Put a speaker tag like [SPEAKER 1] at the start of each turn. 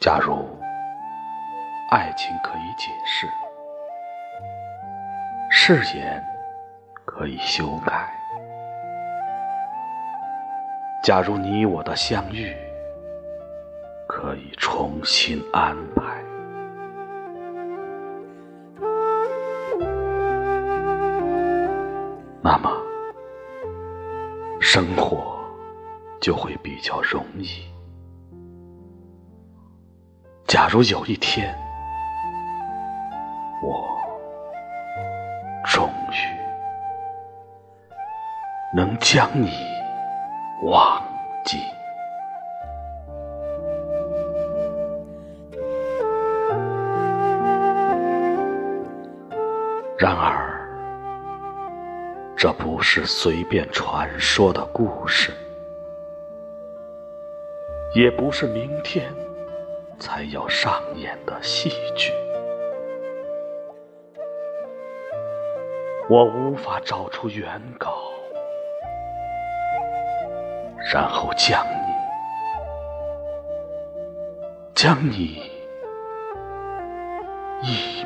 [SPEAKER 1] 假如爱情可以解释，誓言可以修改，假如你我的相遇可以重新安排，那么生活就会比较容易。假如有一天，我终于能将你忘记，然而，这不是随便传说的故事，也不是明天。才要上演的戏剧，我无法找出原稿，然后将你，将你一